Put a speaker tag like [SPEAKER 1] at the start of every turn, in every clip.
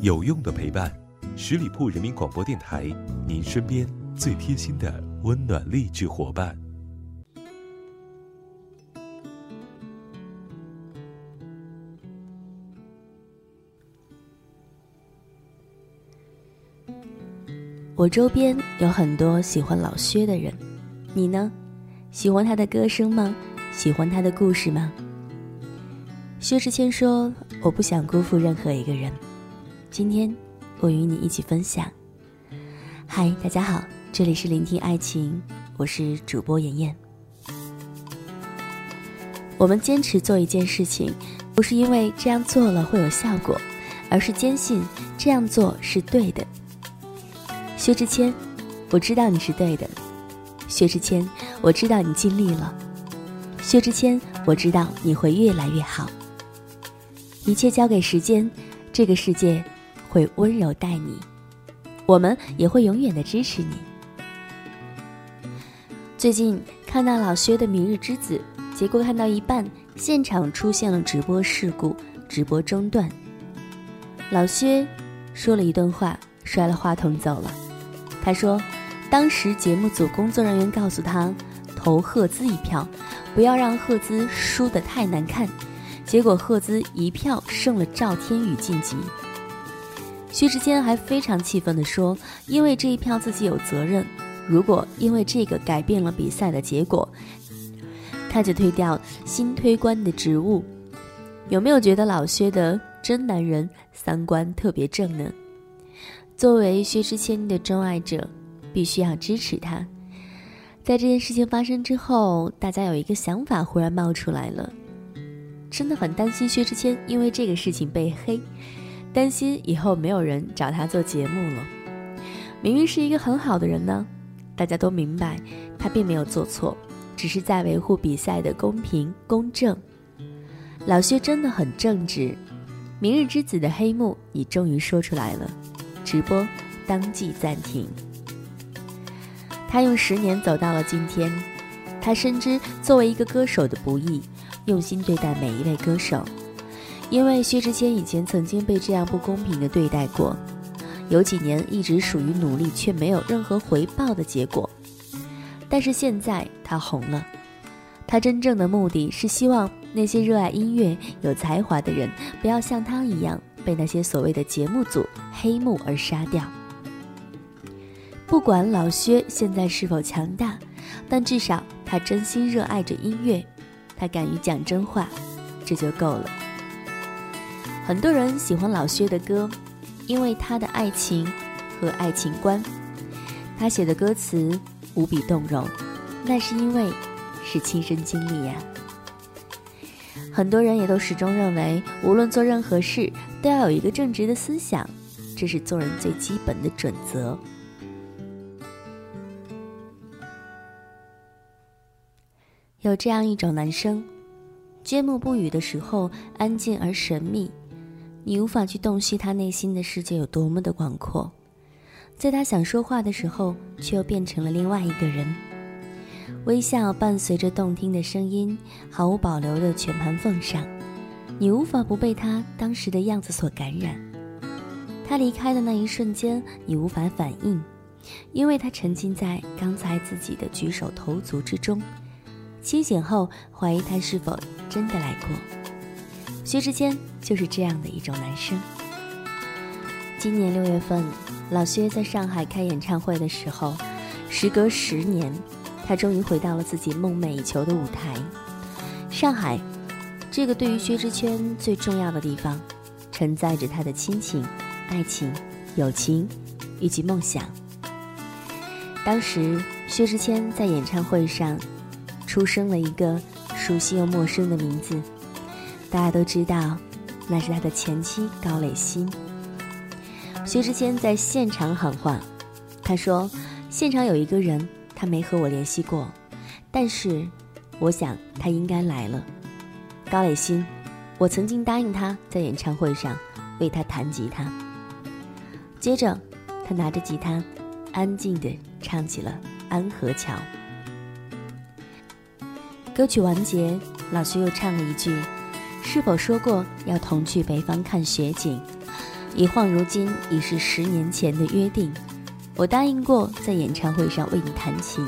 [SPEAKER 1] 有用的陪伴，十里铺人民广播电台，您身边最贴心的温暖励志伙伴。
[SPEAKER 2] 我周边有很多喜欢老薛的人，你呢？喜欢他的歌声吗？喜欢他的故事吗？薛之谦说：“我不想辜负任何一个人。”今天，我与你一起分享。嗨，大家好，这里是聆听爱情，我是主播妍妍。我们坚持做一件事情，不是因为这样做了会有效果，而是坚信这样做是对的。薛之谦，我知道你是对的。薛之谦，我知道你尽力了。薛之谦，我知道你会越来越好。一切交给时间，这个世界。会温柔待你，我们也会永远的支持你。最近看到老薛的《明日之子》，结果看到一半，现场出现了直播事故，直播中断。老薛说了一段话，摔了话筒走了。他说，当时节目组工作人员告诉他，投赫兹一票，不要让赫兹输得太难看。结果赫兹一票胜了赵天宇晋级。薛之谦还非常气愤地说：“因为这一票自己有责任，如果因为这个改变了比赛的结果，他就推掉新推官的职务。”有没有觉得老薛的真男人三观特别正呢？作为薛之谦的钟爱者，必须要支持他。在这件事情发生之后，大家有一个想法忽然冒出来了，真的很担心薛之谦因为这个事情被黑。担心以后没有人找他做节目了。明明是一个很好的人呢，大家都明白他并没有做错，只是在维护比赛的公平公正。老薛真的很正直。明日之子的黑幕，你终于说出来了，直播当即暂停。他用十年走到了今天，他深知作为一个歌手的不易，用心对待每一位歌手。因为薛之谦以前曾经被这样不公平的对待过，有几年一直属于努力却没有任何回报的结果。但是现在他红了，他真正的目的是希望那些热爱音乐、有才华的人不要像他一样被那些所谓的节目组黑幕而杀掉。不管老薛现在是否强大，但至少他真心热爱着音乐，他敢于讲真话，这就够了。很多人喜欢老薛的歌，因为他的爱情和爱情观。他写的歌词无比动容，那是因为是亲身经历呀。很多人也都始终认为，无论做任何事都要有一个正直的思想，这是做人最基本的准则。有这样一种男生，缄默不语的时候，安静而神秘。你无法去洞悉他内心的世界有多么的广阔，在他想说话的时候，却又变成了另外一个人。微笑伴随着动听的声音，毫无保留的全盘奉上，你无法不被他当时的样子所感染。他离开的那一瞬间，你无法反应，因为他沉浸在刚才自己的举手投足之中，清醒后怀疑他是否真的来过。薛之谦就是这样的一种男生。今年六月份，老薛在上海开演唱会的时候，时隔十年，他终于回到了自己梦寐以求的舞台——上海。这个对于薛之谦最重要的地方，承载着他的亲情、爱情、友情以及梦想。当时，薛之谦在演唱会上，出生了一个熟悉又陌生的名字。大家都知道，那是他的前妻高磊鑫。薛之谦在现场喊话，他说：“现场有一个人，他没和我联系过，但是我想他应该来了。高磊鑫，我曾经答应他在演唱会上为他弹吉他。”接着，他拿着吉他，安静地唱起了《安河桥》。歌曲完结，老薛又唱了一句。是否说过要同去北方看雪景？一晃如今已是十年前的约定。我答应过在演唱会上为你弹琴，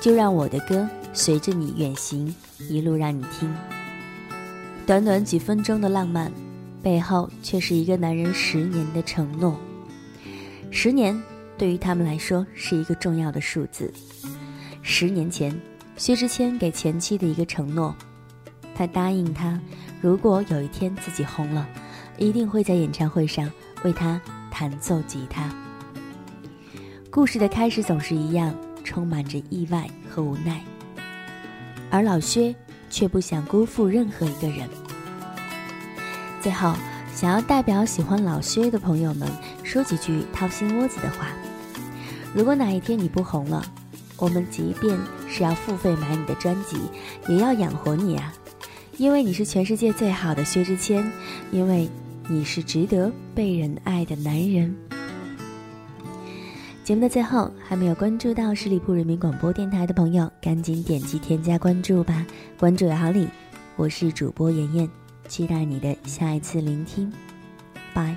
[SPEAKER 2] 就让我的歌随着你远行，一路让你听。短短几分钟的浪漫，背后却是一个男人十年的承诺。十年对于他们来说是一个重要的数字。十年前，薛之谦给前妻的一个承诺，他答应他，如果有一天自己红了，一定会在演唱会上为他弹奏吉他。故事的开始总是一样，充满着意外和无奈，而老薛。却不想辜负任何一个人。最后，想要代表喜欢老薛的朋友们说几句掏心窝子的话：如果哪一天你不红了，我们即便是要付费买你的专辑，也要养活你啊！因为你是全世界最好的薛之谦，因为你是值得被人爱的男人。节目的最后，还没有关注到十里铺人民广播电台的朋友，赶紧点击添加关注吧！关注有好礼，我是主播妍妍，期待你的下一次聆听，拜。